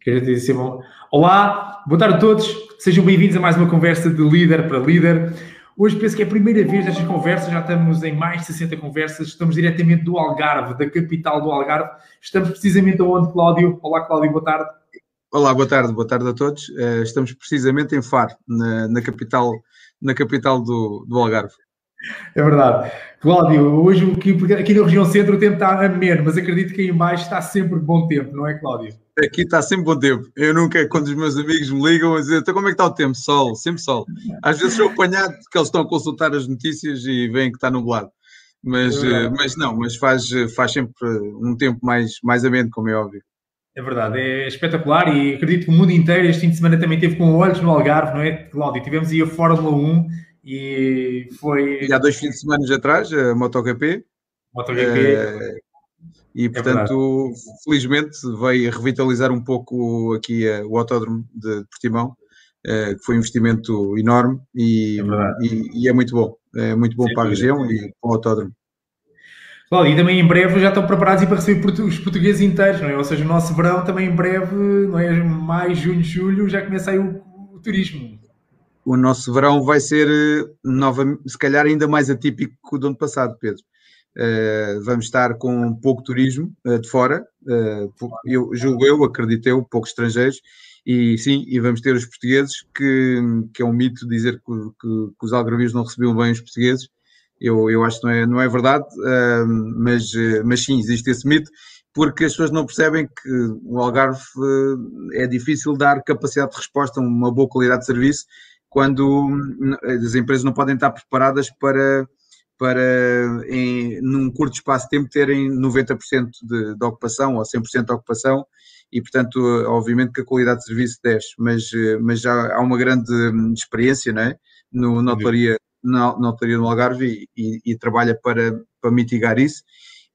Queridíssimo. Olá, boa tarde a todos. Sejam bem-vindos a mais uma conversa de líder para líder. Hoje penso que é a primeira vez nestas conversas, já estamos em mais de 60 conversas, estamos diretamente do Algarve, da capital do Algarve. Estamos precisamente onde, Cláudio? Olá, Cláudio, boa tarde. Olá, boa tarde, boa tarde a todos. Eh, estamos precisamente em Faro, na, na capital, na capital do, do Algarve. É verdade. Cláudio, hoje aqui, aqui na região centro o tempo está ameno, mas acredito que aí embaixo está sempre bom tempo, não é, Cláudio? Aqui está sempre bom tempo. Eu nunca, quando os meus amigos me ligam a dizer então como é que está o tempo? Sol, sempre sol. Às vezes sou apanhado que eles estão a consultar as notícias e veem que está nublado. Mas, é mas não, mas faz, faz sempre um tempo mais, mais ameno, como é óbvio. É verdade, é espetacular e acredito que o mundo inteiro este fim de semana também teve com olhos no Algarve, não é, Cláudio? Tivemos aí a Fórmula 1 e foi. E há dois fins de semana atrás, a MotoGP. MotoGP. É, e é portanto, é felizmente, veio revitalizar um pouco aqui o autódromo de Portimão, que foi um investimento enorme e é, e, e é muito bom. É muito bom Sim, para a região e para o autódromo. Cláudio, e também em breve já estão preparados para receber os portugueses inteiros, não é? Ou seja, o nosso verão também em breve, não é? Mais, junho, julho, já começa aí o, o turismo o nosso verão vai ser, eh, nova, se calhar, ainda mais atípico que o do ano passado, Pedro. Uh, vamos estar com pouco turismo uh, de fora, uh, eu julgo eu, acredito eu, poucos estrangeiros, e sim, e vamos ter os portugueses, que, que é um mito dizer que, que, que os algarvios não recebiam bem os portugueses, eu, eu acho que não é, não é verdade, mas, mas sim, existe esse mito, porque as pessoas não percebem que o Algarve é difícil dar capacidade de resposta, uma boa qualidade de serviço, quando as empresas não podem estar preparadas para, para em, num curto espaço de tempo, terem 90% de, de ocupação ou 100% de ocupação e, portanto, obviamente que a qualidade de serviço desce, mas, mas já há uma grande experiência não é? no, na, hotelaria, na, na hotelaria do Algarve e, e, e, trabalha para, para mitigar isso.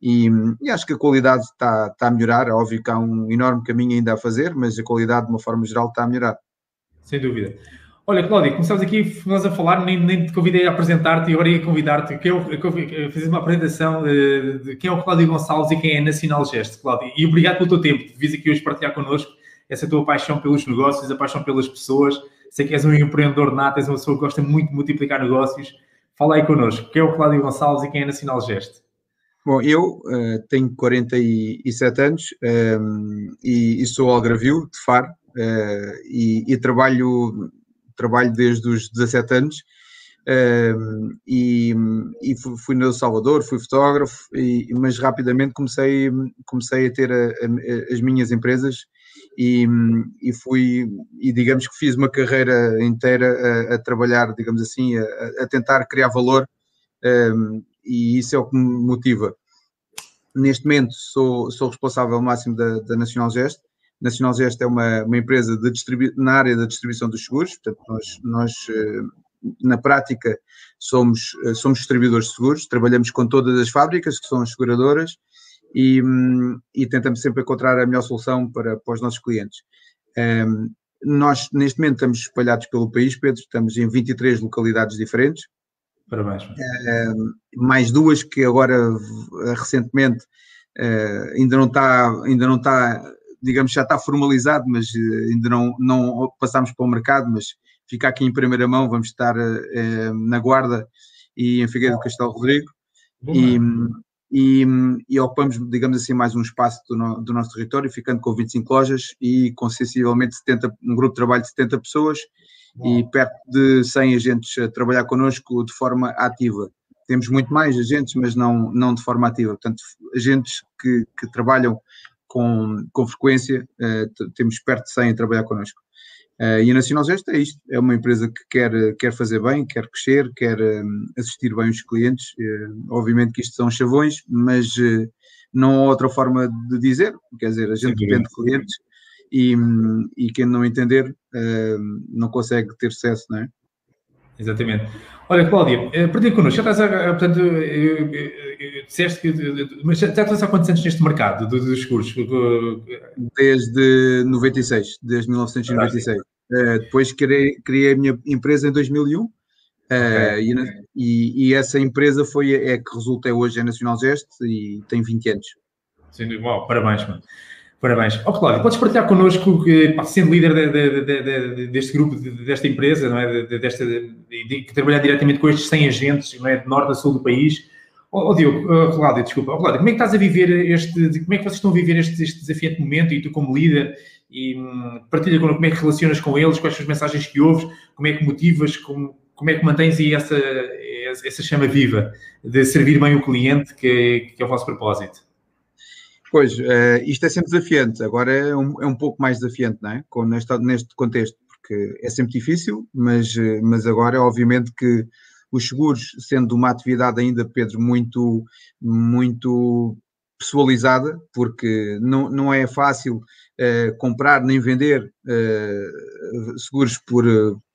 E, e, acho que a qualidade está, está a melhorar. É óbvio que há um enorme caminho ainda a fazer, mas a qualidade, de uma forma geral, está a melhorar. Sem dúvida. Olha, Cláudio, começamos aqui nós a falar, nem, nem te convidei a apresentar-te e agora ia convidar-te. Que eu, eu fiz uma apresentação de, de, quem é o Cláudio Gonçalves e quem é Nacional Gesto, Cláudio. E obrigado pelo teu tempo, de vir aqui hoje partilhar connosco essa tua paixão pelos negócios, a paixão pelas pessoas. Sei que és um empreendedor nato, és uma pessoa que gosta muito de multiplicar negócios. Fala aí connosco, quem é o Cláudio Gonçalves e quem é Nacional Gesto? Bom, eu uh, tenho 47 anos um, ehm, e, e, sou algravio de Faro uh, e, e trabalho trabalho desde os 17 anos e, e, fui no Salvador, fui fotógrafo, e, mas rapidamente comecei, comecei a ter a, a, as minhas empresas e, e, fui, e digamos que fiz uma carreira inteira a, a trabalhar, digamos assim, a, tentar criar valor e isso é o que me motiva. Neste momento sou, sou responsável máximo da, da Nacional Gest, Nacional Gest é uma, uma empresa na área da distribuição dos seguros, portanto, nós, nós eh, na prática somos, eh, somos distribuidores de seguros, trabalhamos com todas as fábricas que são as seguradoras e, hum, e tentamos sempre encontrar a melhor solução para, para os nossos clientes. Um, nós, neste momento, estamos espalhados pelo país, Pedro, estamos em 23 localidades diferentes. Parabéns. Um, mais duas que agora, recentemente, uh, ainda não está, ainda não está digamos, já está formalizado, mas eh, ainda não, não passámos para o mercado, mas fica aqui em primeira mão, vamos estar eh, na Guarda e em Figueiredo do Castelo Rodrigo. E, e, e, ocupamos, digamos assim, mais um espaço do, no, do, nosso território, ficando com 25 lojas e com sensivelmente 70, um grupo de trabalho de 70 pessoas e perto de 100 agentes a trabalhar connosco de forma ativa. Temos muito mais agentes, mas não, não de forma ativa. Portanto, agentes que, que trabalham com, com frequência, uh, temos perto de 100 a trabalhar connosco. Uh, e a Nacional Gesto é isto, é uma empresa que quer, quer fazer bem, quer crescer, quer um, assistir bem os clientes. Uh, obviamente que isto são chavões, mas não há outra forma de dizer, quer dizer, a gente depende de clientes e, e quem não entender não consegue ter sucesso, não é? Exatamente. Olha, Cláudia, eh, perdi connosco, já estás a, portanto, disseste que, mas já estás há quantos anos neste mercado dos seguros? Desde 96, desde 1996. Uh, depois criei, criei a minha empresa em 2001 okay. uh, e, e, e, essa empresa foi, é que resulta hoje, é Nacional Gest e tem 20 anos. Sim, uau, parabéns, mano. Parabéns. Ó, oh, Cláudio, podes partilhar connosco, que, sendo líder de, de, de, deste grupo, desta empresa, não é? desta, que trabalhar diretamente com estes 100 agentes, não é? de norte a sul do país. Ó, oh, Diogo, oh, desculpa. Oh, como é que estás a viver este, como é que vocês estão a viver este, este desafiante momento e tu como líder, e hum, partilha connosco como é que relacionas com eles, quais são as mensagens que ouves, como é que motivas, como, como é que mantens aí essa, essa chama viva de servir bem o cliente, que, que é o vosso propósito? Pois, uh, isto é sempre desafiante, agora é um, é um pouco mais desafiante, não é? Com, neste, neste contexto, porque é sempre difícil, mas, eh, mas agora, obviamente, que os seguros, sendo uma atividade ainda, Pedro, muito, muito pessoalizada, porque não, não é fácil uh, comprar nem vender uh, seguros por,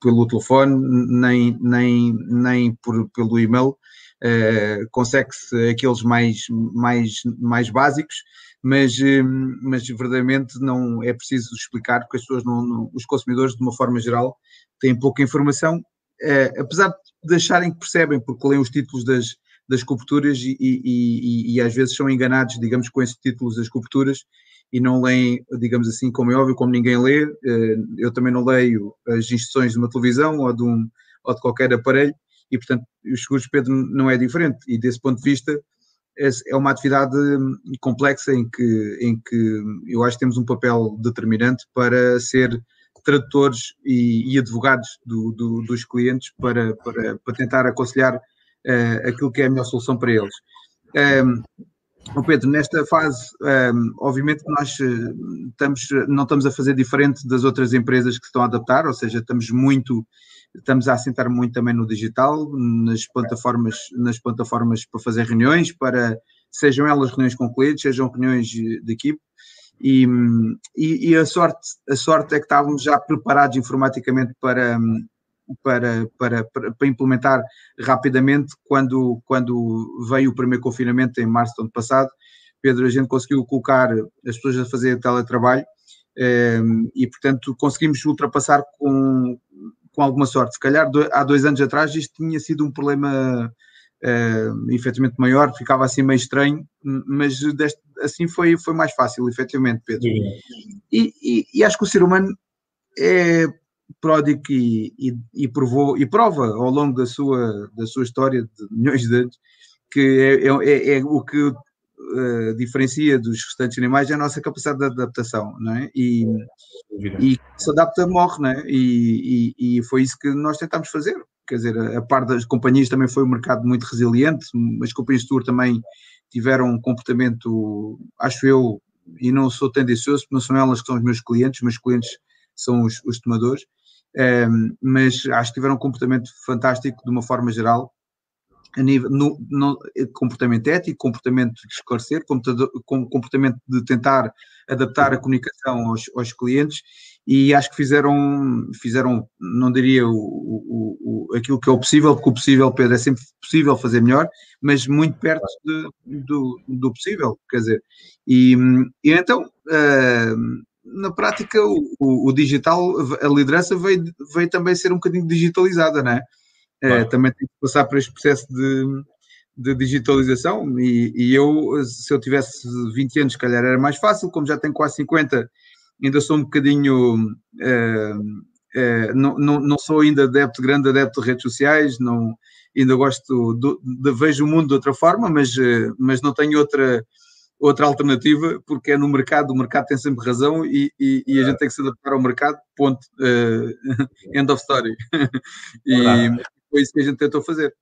pelo telefone, nem, nem, nem por, pelo e-mail. Uh, consegue-se aqueles mais, mais, mais básicos, mas, hum, mas verdadeiramente não é preciso explicar, porque as pessoas, não, não, os consumidores, de uma forma geral, têm pouca informação, é, apesar de acharem que percebem, porque leem os títulos das, das coberturas e, e, e, e, às vezes são enganados, digamos, com esses títulos das coberturas e não leem, digamos assim, como é óbvio, como ninguém lê. Eh, eu também não leio as instruções de uma televisão ou de, um, ou de qualquer aparelho e, portanto, os seguros Pedro não é diferente e, desse ponto de vista, é uma atividade complexa em que, em que eu acho que temos um papel determinante para ser tradutores e, e advogados do, do, dos clientes para, para, para tentar aconselhar uh, aquilo que é a melhor solução para eles. Um, Pedro, nesta fase, um, obviamente que nós eh, estamos, não estamos a fazer diferente das outras empresas que estão a adaptar, ou seja, estamos muito Estamos a assentar muito também no digital, nas plataformas, nas plataformas para fazer reuniões, para sejam elas reuniões com clientes, sejam reuniões de equipe. E, e, e, a, sorte, a sorte é que estávamos já preparados informaticamente para, para, para, para, implementar rapidamente quando, quando veio o primeiro confinamento em março do ano passado. Pedro, a gente conseguiu colocar as pessoas a fazer teletrabalho eh, e, portanto, conseguimos ultrapassar com, com alguma sorte. Se calhar há dois anos atrás isto tinha sido um problema uh, efetivamente maior, ficava assim meio estranho, mas deste, assim foi, foi mais fácil, efetivamente, Pedro. E, e, e, acho que o ser humano é pródigo e, e, e, provou, e prova ao longo da sua, da sua história de milhões de anos que é, é, é o que uh, diferencia dos restantes animais é a nossa capacidade de adaptação, não é? E, e se adapta, morre, não é? E, e, e, foi isso que nós tentámos fazer. Quer dizer, a, a par das companhias também foi um mercado muito resiliente, as companhias de tour também tiveram um comportamento, acho eu, e não sou tendencioso, não são elas que são os meus clientes, os meus clientes são os, os tomadores, um, ehm, mas acho que tiveram um comportamento fantástico de uma forma geral a nível, no, no, comportamento ético, comportamento de esclarecer, comportamento de tentar adaptar a comunicação aos, aos clientes e acho que fizeram, fizeram não diria o, o, o, aquilo que é o possível, porque o possível, Pedro, é sempre possível fazer melhor, mas muito perto de, do, do possível, quer dizer, e, e então, uh, na prática, o, digital, a liderança veio, veio também ser um bocadinho digitalizada, não é? é, também tem que passar por este processo de, de digitalização e, e, eu, se eu tivesse 20 anos, se calhar era mais fácil, como já tenho quase 50, ainda sou um bocadinho, é, é, não, não, não sou ainda adepto, grande adepto de redes sociais, não, ainda gosto, do, de, vejo o mundo de outra forma, mas, eh, mas não tenho outra outra alternativa, porque é no mercado, o mercado tem sempre razão e, e, e a gente tem que se adaptar ao mercado, ponto, uh, end of story. e, foi isso que a gente tentou fazer.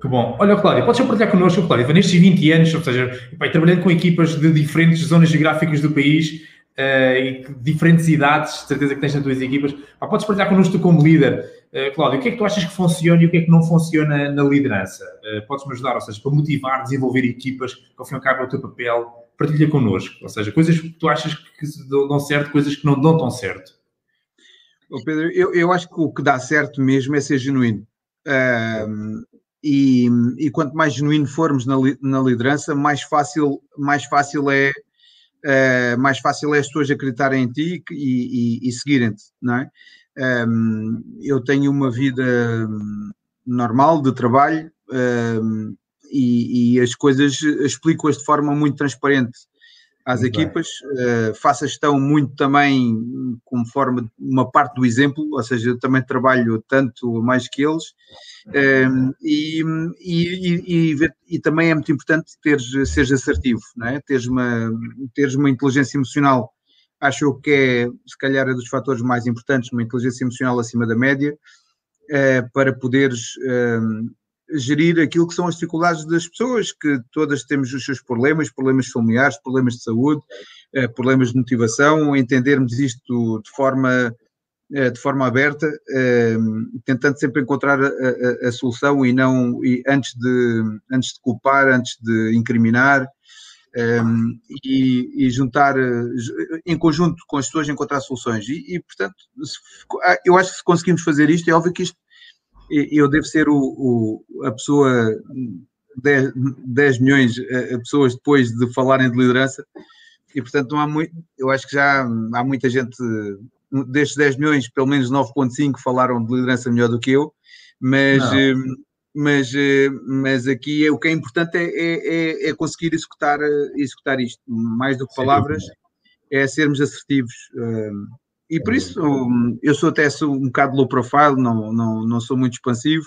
Que bom. Olha, Cláudio, podes partilhar connosco, Cláudio, nestes 20 anos, ou seja, pai, trabalhando com equipas de diferentes zonas geográficas do país uh, e diferentes idades, certeza que tens nas tuas equipas, podes partilhar connosco como líder. Uh, Cláudio, o que é que tu achas que funciona e o que é que não funciona na liderança? Uh, Podes-me ajudar, ou seja, para motivar, desenvolver equipas, que ao fim e ao cabo é o teu papel, partilha connosco. Ou seja, coisas que tu achas que dão certo, coisas que não dão tão certo. Oh, Pedro, eu, eu acho que o que dá certo mesmo é ser genuíno e, e, quanto mais genuíno formos na, na, liderança, mais fácil, mais fácil é uh, mais fácil é as pessoas acreditarem em ti e, e, e seguirem-te, não é? Um, eu tenho uma vida normal de trabalho um, e, as coisas explico-as de forma muito transparente às muito equipas, uh, faço a gestão muito também como forma uma parte do exemplo, ou seja, eu também trabalho tanto mais que eles, um, e, e, e, e, também é muito importante teres, seres assertivo, não é? teres, uma, teres uma inteligência emocional, acho que é, se calhar, é dos fatores mais importantes, uma inteligência emocional acima da média, uh, para poderes um, gerir aquilo que são as dificuldades das pessoas, que todas temos os seus problemas, problemas familiares, problemas de saúde, uh, problemas de motivação, entendermos isto de forma eh, de forma aberta, ehm, tentando sempre encontrar a, a, a solução e não e antes de antes de culpar, antes de incriminar e, e, juntar eh, em conjunto com as pessoas encontrar soluções. E, e, portanto eu acho que se conseguimos fazer isto é óbvio que isto eu devo ser o, o a pessoa 10, 10 milhões de eh, pessoas depois de falarem de liderança. E portanto não há muito eu acho que já há muita gente destes 10 milhões, pelo menos 9,5 falaram de liderança melhor do que eu, mas, eh, mas, eh, mas aqui é, o que é importante é, é, é, é conseguir executar, eh, executar isto, mais do que palavras, é sermos assertivos. E por isso eu sou até sou um bocado low profile, não, não, não sou muito expansivo.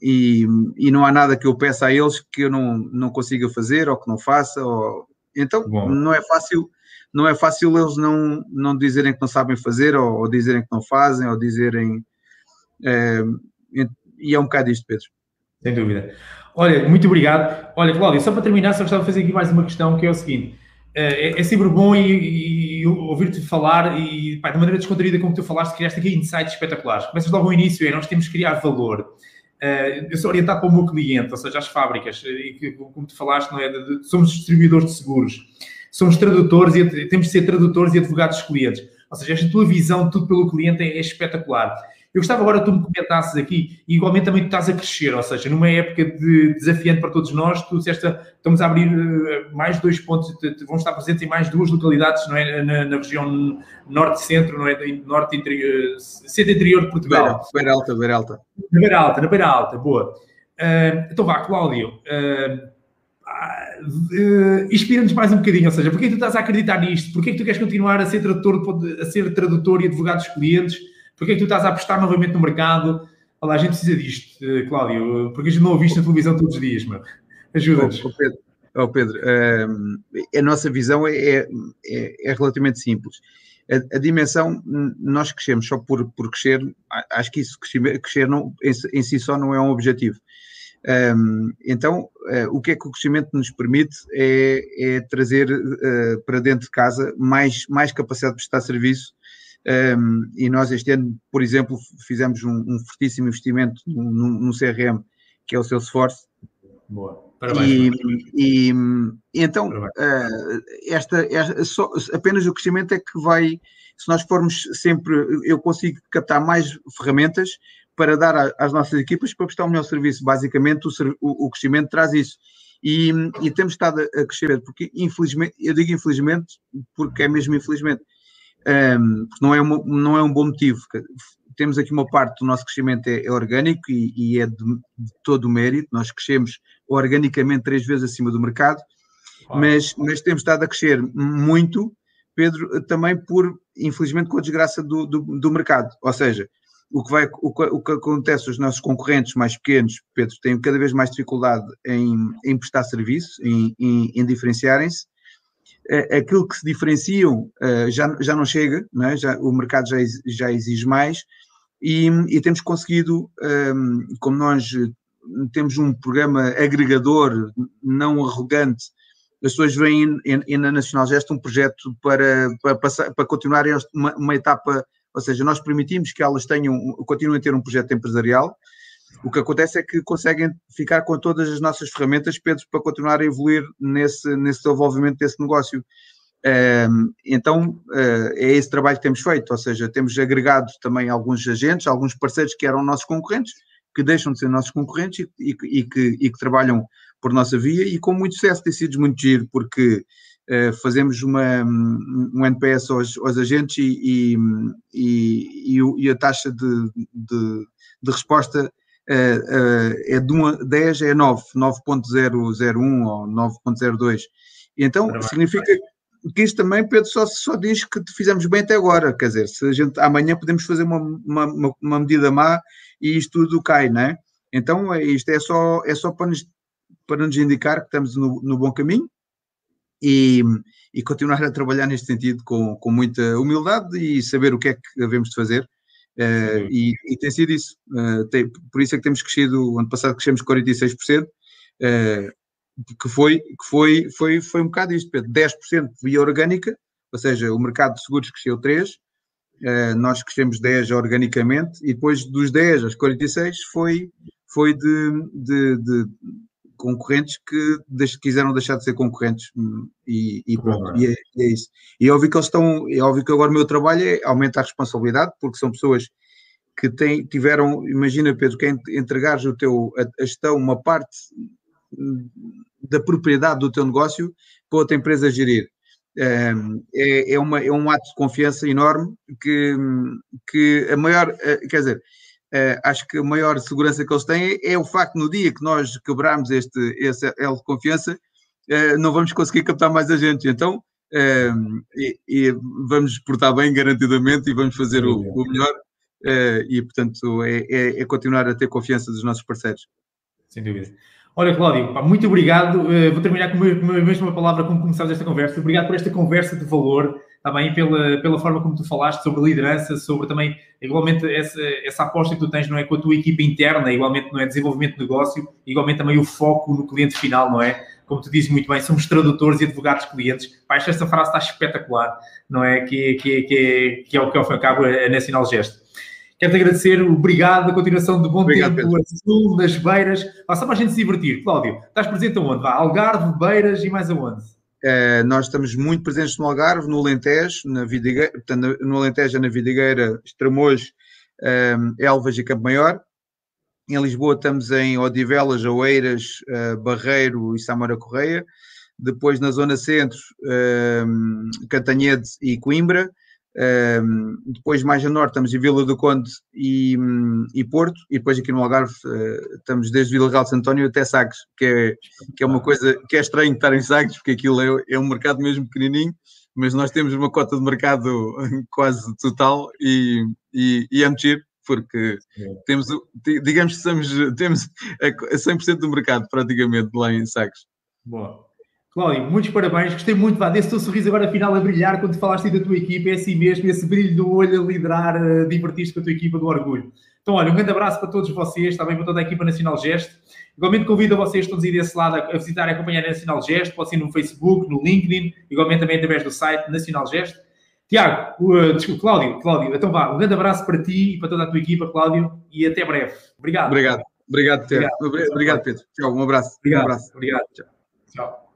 e, e não há nada que eu peça a eles que eu não, não consiga fazer ou que não faça. Ou... Então Bom. não é fácil não é fácil eles não, não dizerem que não sabem fazer, ou, ou dizerem que não fazem, ou dizerem. É, e é um bocado isto, Pedro. Sem dúvida. Olha, muito obrigado. Olha, Cláudio, só para terminar, só gostava de fazer aqui mais uma questão, que é o seguinte. Eh, é, é sempre bom e, e ouvir-te falar e, pá, de maneira descontraída como tu falaste, criaste aqui insights espetaculares. Começas logo ao início, é, nós temos que criar valor. Uh, eu sou orientado para o meu cliente, ou seja, as fábricas, e que, como tu falaste, não é? Somos distribuidores de seguros somos tradutores e temos de ser tradutores e advogados dos clientes. Ou seja, esta tua visão, tudo pelo cliente, é, é espetacular. Eu gostava agora que tu me comentasses aqui, e igualmente também tu estás a crescer, ou seja, numa época de desafiante para todos nós, tu disseste, estamos a abrir uh, mais dois pontos, vamos estar presentes em mais duas localidades, não é? Na, na região norte-centro, não é? Norte interior, centro interior de Portugal. Beira Alta, Beira Alta. Na Beira Alta, na Beira Alta, boa. Uh, então vá, Cláudio, uh, uh, inspira-nos mais um bocadinho, ou seja, porquê é que tu estás a acreditar nisto? Porquê é que tu queres continuar a ser tradutor, a ser tradutor e advogado dos clientes? Porquê é que tu estás a apostar novamente no mercado? Olha, a gente precisa disto, uh, Cláudio, porque a gente não ouviste na televisão todos os dias, meu. Ajuda-nos. Oh, Pedro, oh, Pedro uh, a nossa visão é, é, é, é relativamente simples. A, a, dimensão, nós crescemos só por, por crescer, acho que isso crescer, crescer não, em, em si só não é um objetivo um, então, uh, o que é que o crescimento nos permite é, é trazer uh, para dentro de casa mais, mais capacidade de prestar serviço. Um, e nós este ano, por exemplo, fizemos um, um fortíssimo investimento no, no, CRM, que é o Salesforce. Boa. Parabéns. E, e, e então, uh, esta, esta só, apenas o crescimento é que vai, se nós formos sempre, eu consigo captar mais ferramentas para dar às nossas equipas para prestar o melhor serviço. Basicamente, o, o, o crescimento traz isso. E, e, temos estado a crescer, porque infelizmente, eu digo infelizmente, porque é mesmo infelizmente, um, não é, uma, não é um bom motivo. Temos aqui uma parte do nosso crescimento é, é orgânico e, e é de, de, todo o mérito, nós crescemos organicamente três vezes acima do mercado, mas, mas temos estado a crescer muito, Pedro, também por, infelizmente, com a desgraça do, do, do mercado. Ou seja, o que, vai, o, o que acontece, os nossos concorrentes mais pequenos, Pedro, têm cada vez mais dificuldade em, em prestar serviço, em, em, em diferenciarem-se. Aquilo que se diferenciam uh, já, já não chega, não é? já, o mercado já, já exige mais e, e temos conseguido, ehm, como nós temos um programa agregador, não arrogante, as pessoas veem na Nacional Gesto um projeto para, para, passar, para continuar uma, uma etapa ou seja, nós permitimos que elas tenham, continuem a ter um projeto empresarial. O que acontece é que conseguem ficar com todas as nossas ferramentas, Pedro, para continuar a evoluir nesse, nesse desenvolvimento desse negócio. Então, uh, é esse trabalho que temos feito, ou seja, temos agregado também alguns agentes, alguns parceiros que eram nossos concorrentes, que deixam de ser nossos concorrentes e, e, e, que, e que, trabalham por nossa via e com muito sucesso, tem sido muito giro, porque eh, fazemos uma, um NPS aos, aos agentes e, e, a taxa de, de, de resposta eh, eh, é de 1 a 10 é 9, 9.001 ou 9.02. E então significa que isto também, Pedro, só, só diz que fizemos bem até agora. Quer dizer, se a gente amanhã podemos fazer uma, uma, uma medida má e isto tudo cai, não é? Então, é, isto é só, é só para, nos, para nos indicar que estamos no, no bom caminho e, e, continuar a trabalhar neste sentido com, com muita humildade e saber o que é que devemos de fazer. Uh, e, e, tem sido isso. Uh, tem, por isso é que temos crescido, ano passado crescemos 46%, uh, que foi, que foi, foi, foi um bocado isto, Pedro, 10% via orgânica, ou seja, o mercado de seguros cresceu 3%, uh, nós crescemos 10% organicamente, e depois dos 10 aos 46 foi, foi de, de, de concorrentes que deix, quiseram deixar de ser concorrentes hum, e, e pronto, e é, é, isso. E é óbvio que eles estão, é óbvio que agora o meu trabalho é aumentar a responsabilidade, porque são pessoas que têm, tiveram, imagina Pedro, que entregares o teu, a, gestão, uma parte da propriedade do teu negócio para outra empresa gerir. É, é, uma, é um ato de confiança enorme que, que a maior, eh, quer dizer, eh, acho que a maior segurança que eles têm é o facto no dia que nós quebrarmos este, esse elo de confiança, eh, não vamos conseguir captar mais agentes. Então, e, e vamos portar bem garantidamente e vamos fazer o, o melhor e portanto é, é, é, continuar a ter confiança dos nossos parceiros. Sem dúvida. Olha, Cláudio, pá, muito obrigado. Uh, vou terminar com a mesma palavra como começámos esta conversa. Obrigado por esta conversa de valor, também pela, pela forma como tu falaste sobre liderança, sobre também, igualmente, essa, essa aposta que tu tens, não é, com a tua equipa interna, igualmente, não é, desenvolvimento de negócio, igualmente também o foco no cliente final, não é? Como tu dizes muito bem, somos tradutores e advogados clientes. Pá, esta frase está espetacular, não é? Que, que, que, que é o que, ao fim e ao cabo, a Nacional Gesto. Quero-te agradecer, obrigado, a continuação de bom obrigado, tempo, Pedro. sul, nas beiras. Vá só para a gente se divertir. Cláudio, estás presente aonde? Vá, Algarve, Beiras e mais aonde? Uh, nós estamos muito presentes no Algarve, no Alentejo, na Vidigueira, portanto, no Alentejo, na Vidigueira, Estremoz, um, eh, Elvas e Campo Maior. Em Lisboa estamos em Odivelas, Oeiras, uh, Barreiro e Samara Correia. Depois na Zona Centro, um, Cantanhede e Coimbra. Um, depois, mais a norte, estamos em Vila do Conde e, e Porto, e depois aqui no Algarve uh, estamos desde Vila Real de Santo António até Sagres, que é, que é uma coisa que é estranho estar em Sagres, porque aquilo é, é um mercado mesmo pequenininho, mas nós temos uma cota de mercado quase total e, e, e é mexer, porque temos, digamos que somos, temos a 100% do mercado praticamente lá em Sagres. Boa. Cláudio, muitos parabéns. Gostei muito vá, desse teu sorriso agora final a brilhar quando falaste da tua equipa. É assim mesmo, esse brilho do olho a liderar, a divertir-te com a tua equipa do orgulho. Então, olha, um grande abraço para todos vocês, também para toda a equipa Nacional Gesto. Igualmente convido a vocês todos aí desse lado a visitar e acompanhar a Nacional Gesto, pode ser no Facebook, no LinkedIn, igualmente também através do site Nacional Gesto. Tiago, uh, desculpa, Cláudio, Cláudio, então vá, um grande abraço para ti e para toda a tua equipa, Cláudio, e até breve. Obrigado. Obrigado. Obrigado, Tiago. Obrigado, Obrigado Pedro. Tchau, um abraço. Obrigado. Um abraço. Obrigado. Tchau. Tchau.